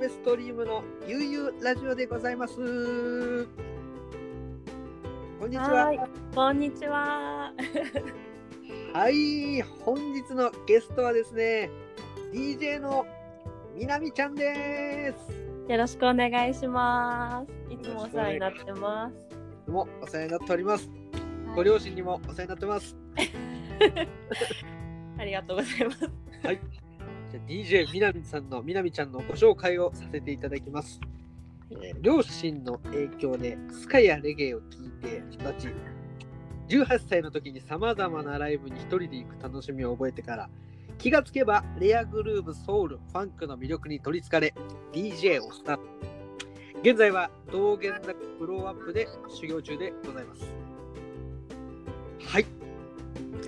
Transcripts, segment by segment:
ベストリームの悠々ラジオでございます。こんにちは。はいこんにちは。はい、本日のゲストはですね、DJ のみなみちゃんです。よろしくお願いします。いつもお世話になってます。どうもお世話になっております。ごはい両親にもお世話になってます。ありがとうございます。じゃあ DJ みなみさんのみなみちゃんのご紹介をさせていただきます。えー両親の影響でスカやレゲエを聴いて育ち、18歳の時にさまざまなライブに一人で行く楽しみを覚えてから、気がつけばレアグルーヴ、ソウル、ファンクの魅力に取りつかれ、DJ をスタート。現在は道玄坂ブローアップで修行中でございます。はい、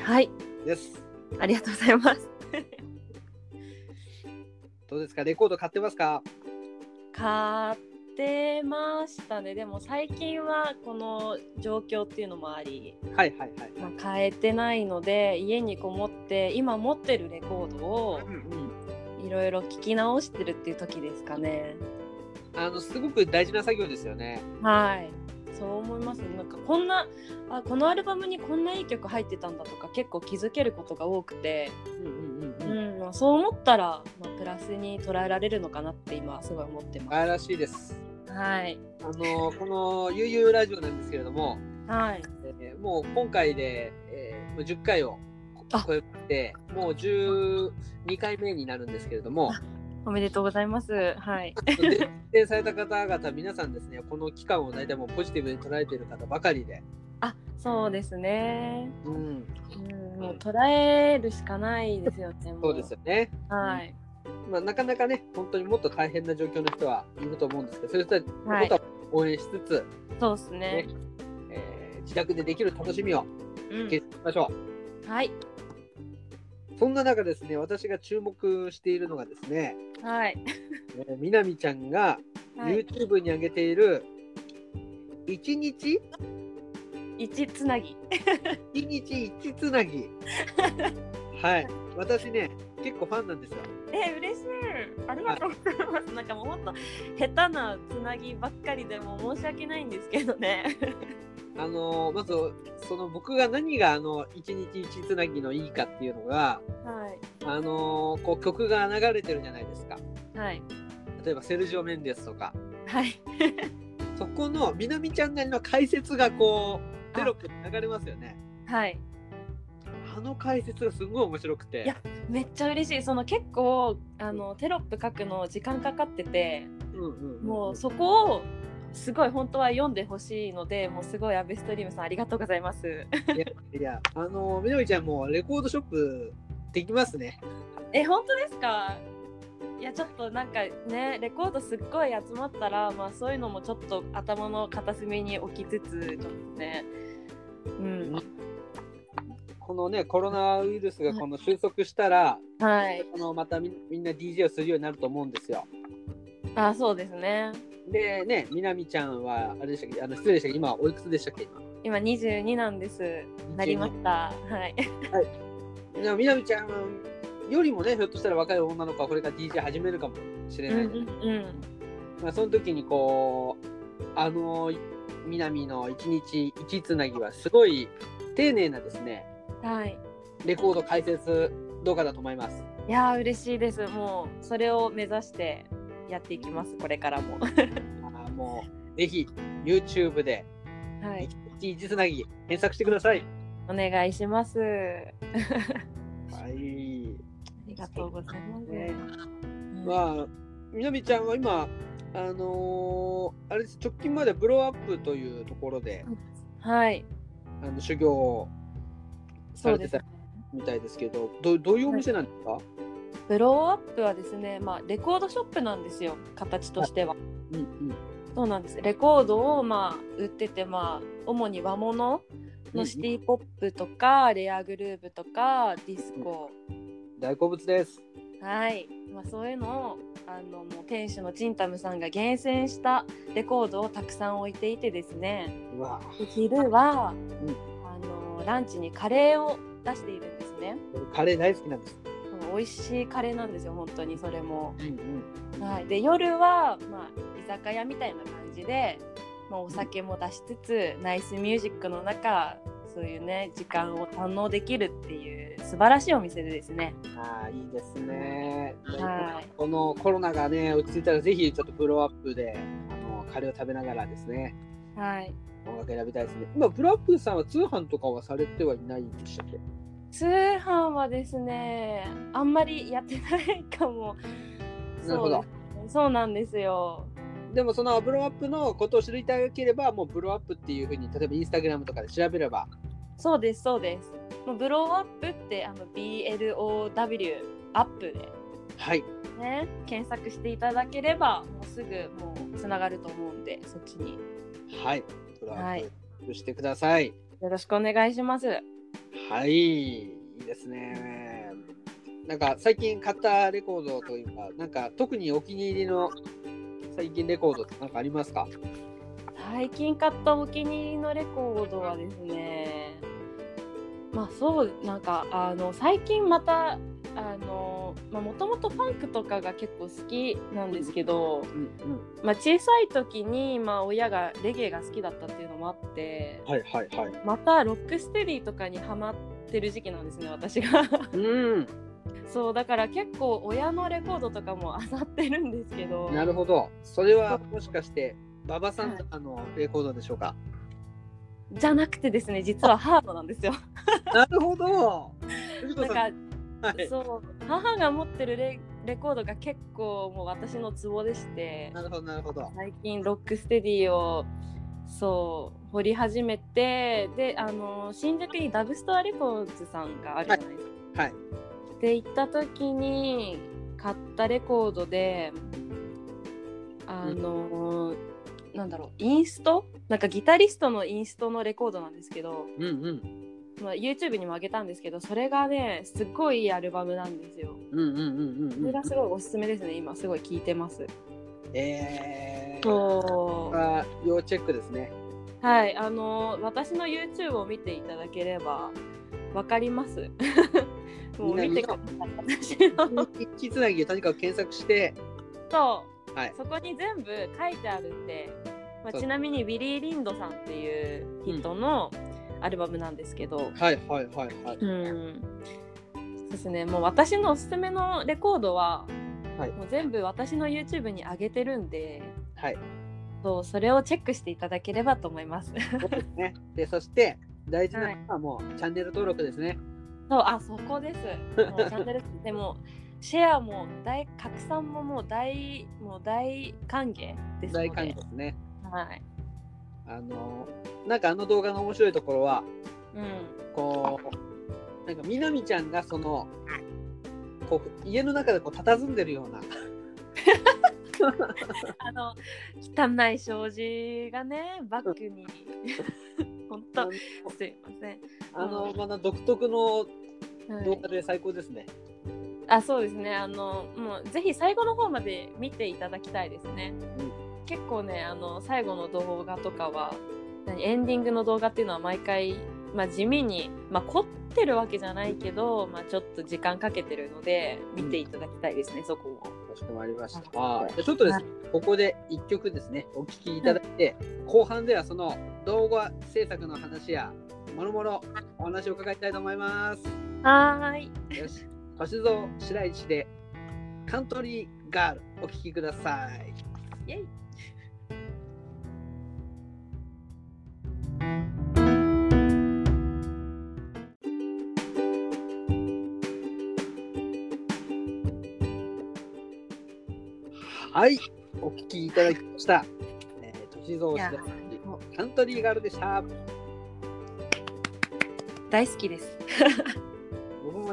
はい、です。ありがとうございます。どうですか？レコード買ってますか？買ってましたね。でも最近はこの状況っていうのもあり、はいはいはい。まあ、買えてないので家にこもって今持ってるレコードをいろいろ聞き直してるっていう時ですかね。あのすごく大事な作業ですよね。はい。そう思いますね。なんかこんなあこのアルバムにこんないい曲入ってたんだとか結構気づけることが多くて、うんうんうんそう思ったら、まあ、プラスに捉えられるのかなって今すごい思ってまあらしいです。す。はい。あのこの悠々ラジオなんですけれども、はい。えーもう今回で、えー、もう10回をあ超えて、もう12回目になるんですけれども、おめでとうございます。はい。で出演された方々、皆さんですね、この期間を大体もうポジティブに捉えている方ばかりで、あそうですね。うん、うん、もう捉えるしかないですよね。もそうですよね。はい。まあ、なかなかね、本当にもっと大変な状況の人はいると思うんですけど、そういう人たちのはいことは応援しつつ、そうですねね。えー自宅でできる楽しみをうん消しましょう。はい。そんな中ですね、私が注目しているのがですね、はい。えーみなみちゃんがはい。YouTube に上げている、一日一つなぎ。一日一つなぎ。はい。私ね、結構ファンなんですよ。え嬉しいありがとうございますなんかもうほんと下手なつなぎばっかりでもう申し訳ないんですけどねあのーまず、その僕が何があの一日一つなぎのいいかっていうのが、はいあのーこう曲が流れてるじゃないですか。はい例えばセルジオ・メンデスとか。はい そこのみなみちゃんなりの解説がこう、テロップに流れますよね。はいあの解説がすごい面白くて。いやめっちゃ嬉しいその結構あのテロップ書くの時間かかっててもうそこをすごい本当は読んでほしいのでもうすごいアベストリームさんありがとうございますいや、いやあの、みなみちゃんもレコードショップできますね。え本当ですか？いやちょっとなんかねレコードすっごい集まったらまあそういうのもちょっと頭の片隅に置きつつちょっとねうん。このね、コロナウイルスがこの収束したら、はい。このまたみみんな DJ をするようになると思うんですよ。あそうですね。でね、みなみちゃんは、あれでしたっけ、あの失礼でしたっけ、今。おいくつでしたっけ、今22なんです。なりました。はい。今。でもみなみちゃんよりもね、ひょっとしたら若い女の子はこれから DJ 始めるかもしれない。うんうんうん。まあ、その時にこう、あの、みなみの一日一つなぎはすごい丁寧なですね、はい。レコード解説動画だと思います。いやー嬉しいです。もうそれを目指してやっていきますこれからも。あーもうぜひ YouTube ではい。一日つなぎ検索してください。お願いします。あはい。りがとうございます、まあ、みなみちゃんは今、あのーあれです、直近までブローアップというところで、はい。あの修行をされてたみたいですけど、どどういうお店なんですか、ブローアップはですね、まあ、レコードショップなんですよ。形としては。うんうん。そうなんです。レコードをまあ売ってて、まあ、主に和物のシティポップとか、レアグルーヴとかディスコ、大好物です。はい、まあ、そういうのをあのもう店主のチンタムさんが厳選したレコードをたくさん置いていてですね昼は、うんあのランチにカレーを出しているんですね。カレー大好きなんです。美味しいカレーなんですよ本当にそれも。うんうんはい、で夜は、まあ、居酒屋みたいな感じで、まあ、お酒も出しつつナイスミュージックの中そういうね時間を堪能できるっていう素晴らしいお店でですね。ああいいですね。はいこのコロナがね落ち着いたらぜひちょっとプロアップであのカレーを食べながらですねはい、音楽選びたいですね。今プロアップさんは通販とかはされてはいないんでしたっけ？通販はですねあんまりやってないかも。なるほどそうなんですよ。でもそのプロアップのことを知りたければもうプロアップっていうふうに例えばインスタグラムとかで調べればそうですそうです。もうブローアップってあの BLOW アップではいね検索していただければもうすぐもうつながると思うんでそっちにはいプロアはいップしてください。よろしくお願いします。はい、いいですね。なんか最近買ったレコードというか、なんか特にお気に入りの最近レコードってなんかありますか？最近買ったお気に入りのレコードはですねまあそうなんかあの最近またあのもともとファンクとかが結構好きなんですけど、うんうん。まあ、小さい時に、まあ、親がレゲエが好きだったっていうのもあってはいはいはい。またロックステディとかにハマってる時期なんですね私がうん、そうだから結構親のレコードとかも漁ってるんですけどなるほど。それはもしかして、パパさんとかのレコードでしょうか、じゃなくてですね実はハードなんですよなるほど。藤なんかはい、そう母が持ってるレレコードが結構もう私のツボでしてなるほどなるほど。最近ロックステディをそう掘り始めてであの新宿にダブストアレコーズさんがあるじゃないですか。はい。で行った時に買ったレコードであの、なんだろうインスト？なんかギタリストのインストのレコードなんですけど、うんうん。まあ、YouTube にも上げたんですけどそれがねすっごいいいアルバムなんですよ。うんうんうんうんうんそれが。すごいおすすめですね今すごい聴いてます。えー。そうあ要チェックですね。はいあの私の YouTube を見ていただければわかります。もう見てください私のキつなぎをとにかく検索して、そうはい。そこに全部書いてあるんで、まあ、ちなみにウィリー・リンドさんっていう人のアルバムなんですけど、はいはいはいはい。うんそうですねもう私のおすすめのレコードは、はいもう全部私の YouTube に上げてるんではい。そうそれをチェックしていただければと思います。そうですね。で、そして、大事なはいのはもう、チャンネル登録ですね。そうあそこです。もうチャンネルでもシェアも大拡散ももう大もう大歓迎ですので。大歓迎ですね。はい。あの、なんかあの動画の面白いところは、うん。こう、なんか、みなみちゃんがその、こう家の中でこう佇んでるような、あの汚い障子がねバッグに本当すいません。あの、まだ独特のはい動画で最高ですね。あそうですねあのもうぜひ最後の方まで見ていただきたいですね。結構ねあの最後の動画とかは何エンディングの動画っていうのは毎回、まあ、地味に、まあ、凝ってるわけじゃないけど、まあ、ちょっと時間かけてるので見ていただきたいですね、そこも。かしこまりました。はいあちょっとですね、ここで一曲ですね、お聴きいただいて、後半ではその動画制作の話や、もろもろお話を伺いたいと思います。はーい。よし、星空白石でカントリーガールお聴きください。イェイはい、お聴きいただきました。えー、星空いや白石カントリーガールでした。大好きです。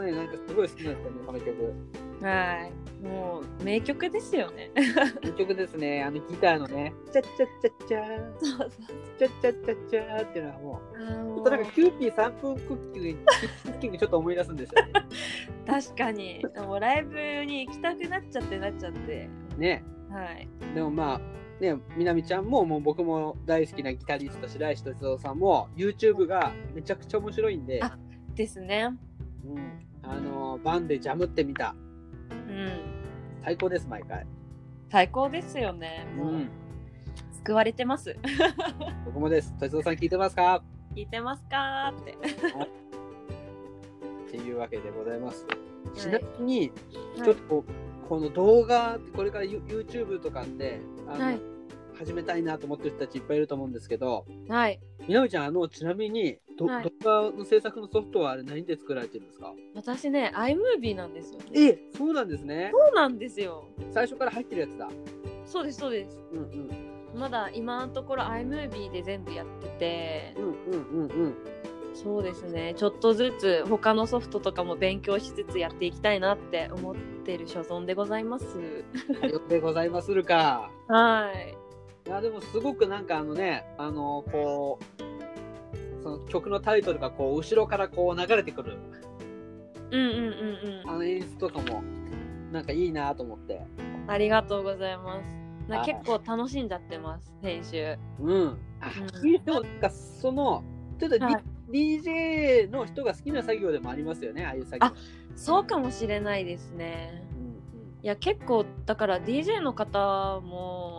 ね、なんかすごい好きなんですよね、この曲。はい。もう名曲ですよね。この曲ですね、あのギターのね、チャッチャッチャッチャー、そうそう。チャッチャッチャッチャーっていうのはもう、ちょっとなんかキューピー3分クッキング、クッキングちょっと思い出すんですよね。確かに。もうライブに行きたくなっちゃってなっちゃって。ね。はい。でもまあ、ね、みなみちゃんももう僕も大好きなギタリスト白石敏夫さんも YouTube がめちゃくちゃ面白いんで、あですね。うん、あのバンでジャムってみた。うん。最高です、毎回。最高ですよね。もう、うん。救われてます。僕もです。としさん聞いてますか？聞いてますかーって。っていうわけでございます。いちなみに、はいちょっとこうこの動画これから You- YouTube とかであの、はい始めたいなと思ってる人たちいっぱいいると思うんですけど、はい。みなみちゃん、あのちなみにど、はい動画の制作のソフトはあれ何で作られてるんですか？私ね、iMovie なんですよね。え、そうなんですね。そうなんですよ。最初から入ってるやつだ。そうです、そうです。うんうんまだ今のところ iMovie で全部やってて、うんうんうんうん。そうですね。ちょっとずつ他のソフトとかも勉強しつつやっていきたいなって思ってる所存でございます。でございまするか。はい。いやでもすごくなんかあのね、あのこうその曲のタイトルがこう後ろからこう流れてくるうんうんうんうん。あの演出とかもなんかいいなと思って。ありがとうございます。なはい結構楽しんじゃってます、編集。うん。あうんでもなんかそのちょっと、D はい DJ の人が好きな作業でもありますよね、ああいう作業。あそうかもしれないですね。うんいや結構だから DJ の方も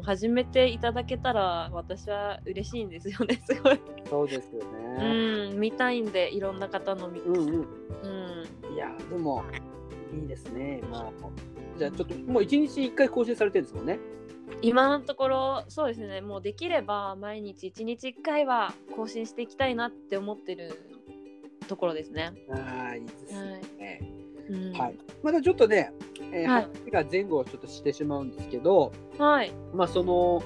もう始めていただけたら私は嬉しいんですよねすごい。うん、そうですようね。ん見たいんでいろんな方のミックス。うんうん。うんいやでもいいですね。もうじゃあちょっともう一日一回更新されてるんですもんね。今のところそうですねもうできれば毎日1日1回は更新していきたいなって思ってるところですね。ああいいですね。うん、はい。またちょっとね、えーはい話が前後をちょっとしてしまうんですけど、はいまあその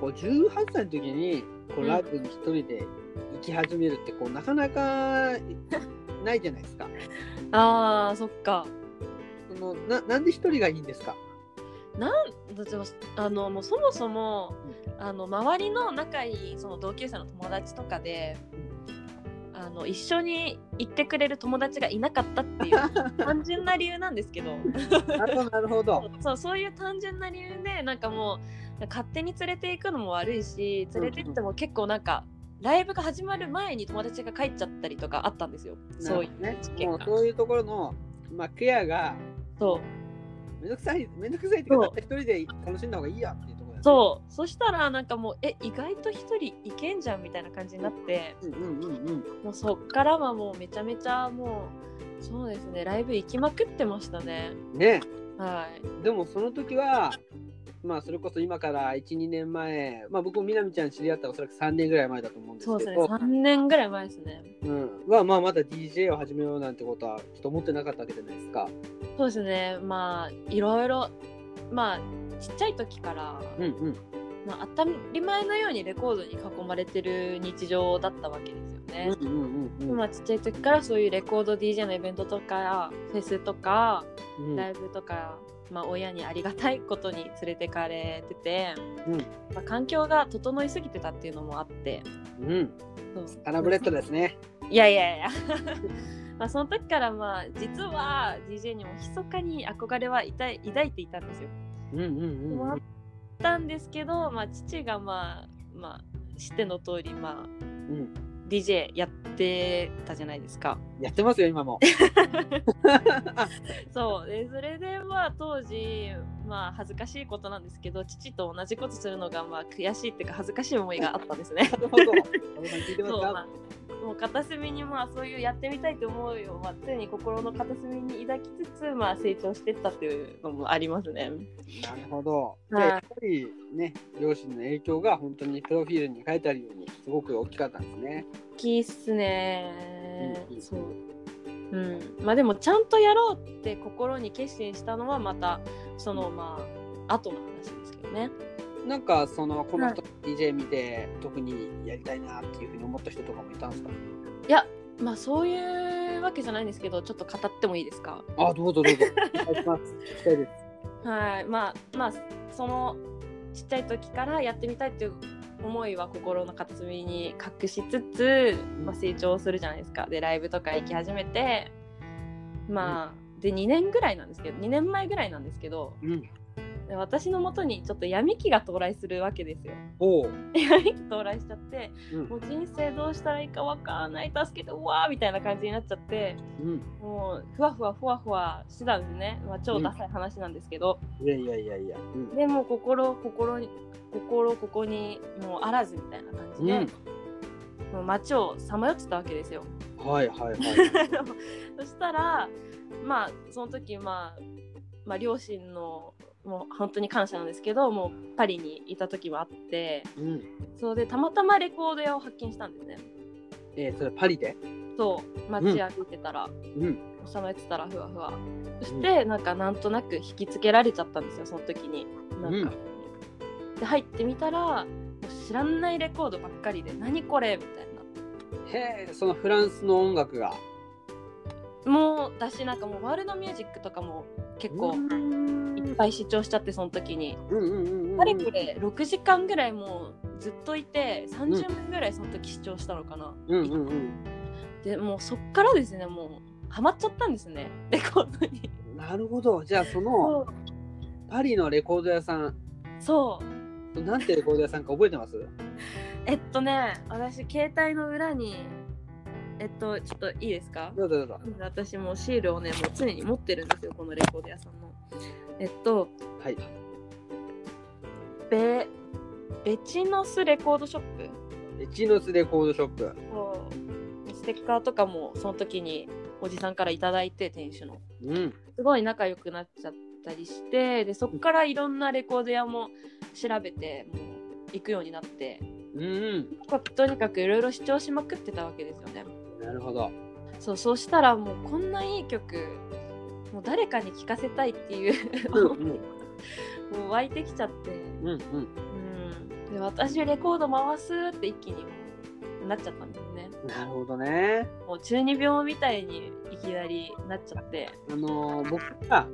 こう18歳の時にこううんライブに一人で行き始めるってこうなかなか ないじゃないですか。あーそっか。そのななんで一人がいいんですか？なんだってもあのもうそもそもあの周りの仲いいその同級生の友達とかであの一緒に行ってくれる友達がいなかったっていう 単純な理由なんですけど。なるほどなるほど。そうそういう単純な理由でなんかもう勝手に連れて行くのも悪いし連れて行っても結構なんかライブが始まる前に友達が帰っちゃったりとかあったんですよ。そういうね。もうがそういうところのまあケアがそう。めんどくさいめんどくさいっていうかたった一人で楽しんだ方がいいやってそう。そしたらなんかもうえ意外と一人行けんじゃんみたいな感じになって。うんうんうんうん。もうそっからはもうめちゃめちゃもうそうですねライブ行きまくってましたね。ね。はい。でもその時は、まあそれこそ今から1、2年前、まあ僕もみなみちゃん知り合ったおそらく3年ぐらい前だと思うんですそうですねけど、3年ぐらい前ですね。うん、はまあまだ DJ を始めようなんてことはちょっと思ってなかったわけじゃないですか。そうですね。まあいろいろまあちっちゃい時から、うんうん。まあ、当たり前のようにレコードに囲まれてる日常だったわけですよね、うんうんうんうんまあちっちゃい時からそういうレコード DJ のイベントとかフェスとかうんライブとか、まあ、親にありがたいことに連れてかれてて、うんまあ、環境が整いすぎてたっていうのもあってうん。そうサラブレッドですね。いやいやいや まあその時からまあ実は DJ にも密かに憧れは抱い抱いていたんですよ。うんうんうんもあっうん。たんですけど、まあ、父がまあまあ知っての通りまあうん、DJ やってたじゃないですか。やってますよ、今も。そうでそれでまあ当時まあ恥ずかしいことなんですけど父と同じことするのがまあ悔しいっていうか恥ずかしい思いがあったんですね。もう片隅にまあそういうやってみたいと思うよ、まあ、常に心の片隅に抱きつつ、まあ、成長してったっていうのもありますね。なるほど。じはいゃあやっぱりね、両親の影響が本当にプロフィールに書いてあるように、すごく大きかったんですね。大きいっすねうん。そう。うん、まあでもちゃんとやろうって心に決心したのはまたそのまあ後の話ですけどね。なんかそのこの人 DJ 見て特にやりたいなっていうふうに思った人とかもいたんですか？いやまあそういうわけじゃないんですけどちょっと語ってもいいですか？あどうぞどうぞ。お願いします。聞きたいです。はい。まあまあそのちっちゃい時からやってみたいっていう思いは心の片隅に隠しつつ、まあ、成長するじゃないですか。でライブとか行き始めてまあで2年ぐらいなんですけど2年前ぐらいなんですけどうん。で私のもとにちょっと闇期が到来するわけですよ。闇期到来しちゃって、うんもう人生どうしたらいいかわかんない助けてうわーみたいな感じになっちゃってうん。もうふわふわふわふわしてたんですね、まあ、超ダサい話なんですけど、いやいやいやいや。うん。でもう心心に心ここにもうあらずみたいな感じで、もう街をさまよってたわけですよ。はいはいはい。そしたらまあその時まあまあ両親のもう本当に感謝なんですけどもうパリにいた時もあってうん。そうでたまたまレコード屋を発見したんですね。えー、それパリで？そう街歩いてたら、うん。てたらふわふわ。そして、なんかなんとなく引きつけられちゃったんですよその時に。なんか、で入ってみたら知らないレコードばっかりで何これみたいな。へえ、そのフランスの音楽が。もうだしなんかもうワールドミュージックとかも結構うん。いっぱい視聴しちゃってその時に。うんうんうんうん。かれこれ6時間ぐらいもうずっといて30分ぐらいその時視聴したのかな。でもうそっからですねもうハマっちゃったんですね。レコードに。なるほど。じゃあそのパリのレコード屋さん、そう。なんてレコード屋さんか覚えてます？えっとね私携帯の裏にえっとちょっといいですか？どうぞどうぞ。私もうシールをねもう常に持ってるんですよこのレコード屋さんのえっとはい。ベベチノスレコードショップ？エチノスレコードショップ。そうステッカーとかもその時におじさんからいただいて店主のうん。すごい仲良くなっちゃったりしてでそこからいろんなレコード屋も調べてもう行くようになってうん。とにかくいろいろ視聴しまくってたわけですよねなるほど。そうそうしたらもうこんないい曲もう誰かに聴かせたいっていう。うん もう湧いてきちゃって、うんうん。うん、で私レコード回すって一気になっちゃったんですね。なるほどね。もう中二病みたいにいきなりなっちゃって、あのー僕が、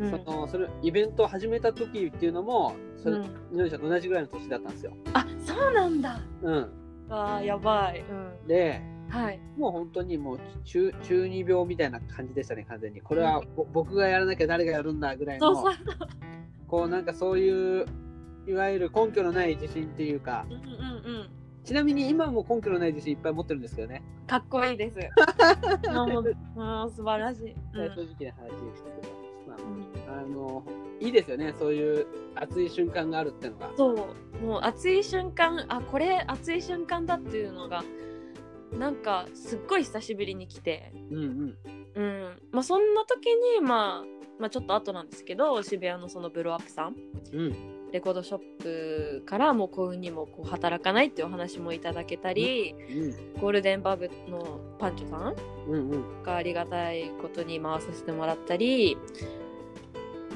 うん。そのそれイベントを始めた時っていうのも、それ、うん。みのりちゃんと同じぐらいの年だったんですよ。あそうなんだ。うん。あーやばい、うん、で、はい。もう本当にもう中中二病みたいな感じでしたね、完全に。これはぼ僕がやらなきゃ誰がやるんだぐらいの、そうそうこうなんかそういう、いわゆる根拠のない自信っていうか、うんうんうん。ちなみに今も根拠のない自信いっぱい持ってるんですけどね。かっこいいです。もうもうもう素晴らしい、うん。正直な話ですけど、まうんあ、あのいいですよね、そういう熱い瞬間があるっていうのが。そう。もう熱い瞬間あこれ熱い瞬間だっていうのがなんかすっごい久しぶりに来てうんうん。うんまあそんな時にまあまあちょっと後なんですけど渋谷のそのブローアップさんうん。レコードショップからもう幸運にもこう働かないっていうお話もいただけたり、ゴールデンバブのパンチョさんうんうん。がありがたいことに回させてもらったり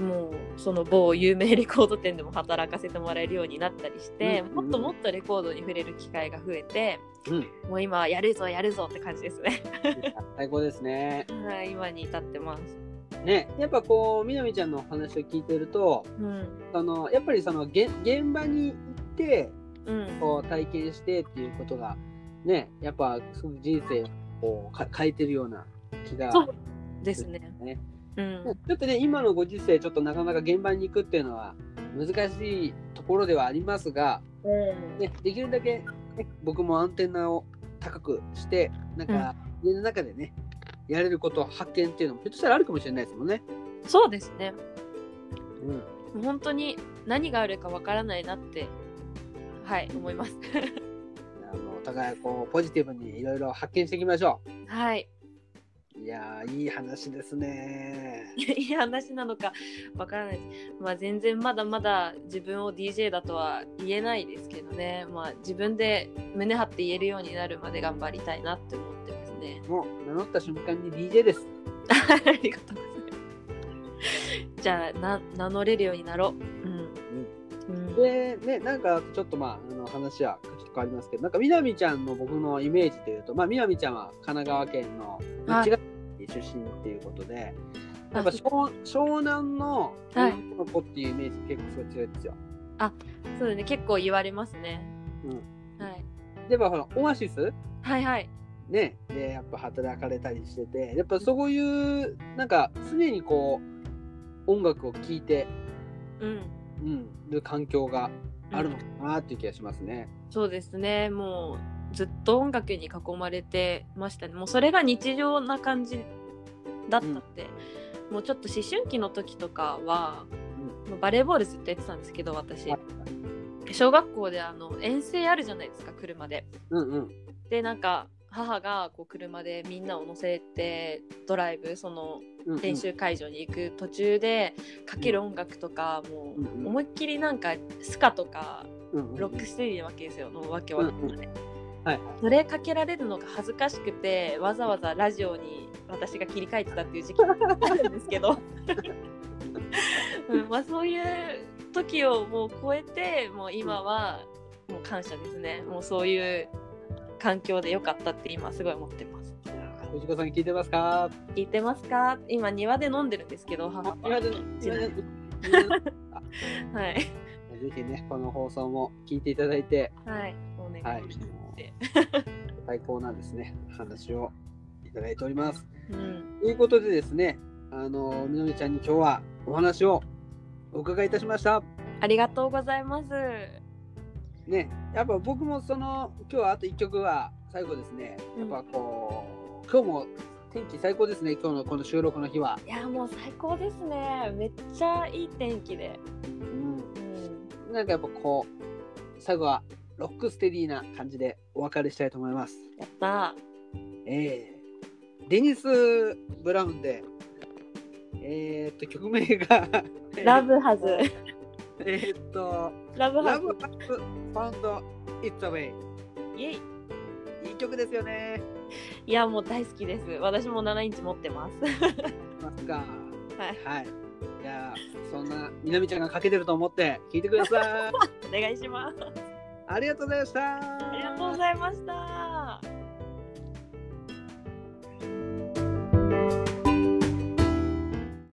もうその某有名レコード店でも働かせてもらえるようになったりして、うんもっともっとレコードに触れる機会が増えてうん。もう今やるぞやるぞって感じですね最高ですね。はい今に至ってます、ね、やっぱこう、みなみちゃんのお話を聞いてると、うんそのやっぱりその現現場に行って、うん、こう体験してっていうことが、ね、やっぱその人生をこうか変えてるような気が。そうですねねうんちょっとね、今のご時世、ちょっとなかなか現場に行くっていうのは難しいところではありますが、ね、できるだけ、ね、僕もアンテナを高くして、なんか、家の中でね、やれること発見っていうのもひょっとしたらあるかもしれないですもんね。そうですねうん。本当に何があるかわからないなってはい思います あのお互いこうポジティブにいろいろ発見していきましょはいう。いやー、いい話ですね。いい話なのかわからないです。まあ全然まだまだ自分を DJ だとは言えないですけどね。まあ自分で胸張って言えるようになるまで頑張りたいなって思ってますね。もう名乗った瞬間に DJ です。ありがとうございます。じゃあな名乗れるようになろう。うん。うん、で、ね、なんかちょっとまあ、あの話はちょっと変わりますけど、なんかみなみちゃんの僕のイメージというと、まあ、みなみちゃんは神奈川県のはい茅ヶ崎出身っていうことで、やっぱあ湘湘南のはい女の子っていうイメージ結構すごい強いですよ。そうですね。結構言われますね。うん。はい。で、まあ、ほら、オアシス？はいはい。ね、で、やっぱ働かれたりしてて、やっぱそういう、なんか常にこう、音楽を聴いて、うん。うん、る環境があるのかなっていう気がしますね。そうですね。もうずっと音楽に囲まれてましたね。もうそれが日常な感じだったって、もうちょっと思春期の時とかは、もうバレーボールずっとやってたんですけど私。はい。小学校であの遠征あるじゃないですか車で。うんうん。でなんか母がこう車でみんなを乗せてドライブその練習会場に行く途中でかける音楽とかもう思いっきりなんかスカとかロックステディなわけですよもうわけわかんない、はい。それかけられるのが恥ずかしくてわざわざラジオに私が切り替えてたっていう時期があるんですけど、うんまあ、そういう時をもう超えてもう今はもう感謝ですね。もうそういう環境でよかったって今すごい思ってます。藤子さん聞いてますか？聞いてますか？今庭で飲んでるんですけど母は。今で はい。ぜひねこの放送も聞いていただいて、はい。お願いしはいます、最高なですね話をいただいております。うん。ということでですね、あのみのりちゃんに今日はお話をお伺いいたしました。ありがとうございますね、やっぱ僕もその今日はあと一曲は最後ですね。やっぱこう、今日も天気最高ですね。今日のこの収録の日は。いやもう最高ですねめっちゃいい天気で、うんうん、なんかやっぱこう最後はロックステディーな感じでお別れしたいと思います。やったえー、デニス・ブラウンで、えー、っと曲名が Love Has えー、っと Love Ha Love Has Found Its Way。Its Way いい曲ですよね。いやもう大好きです私も7インチ持ってますますか。はいはい。じゃあ、そんなみなみちゃんがかけてると思って聞いてください。お願いしますありがとうございました。ありがとうございました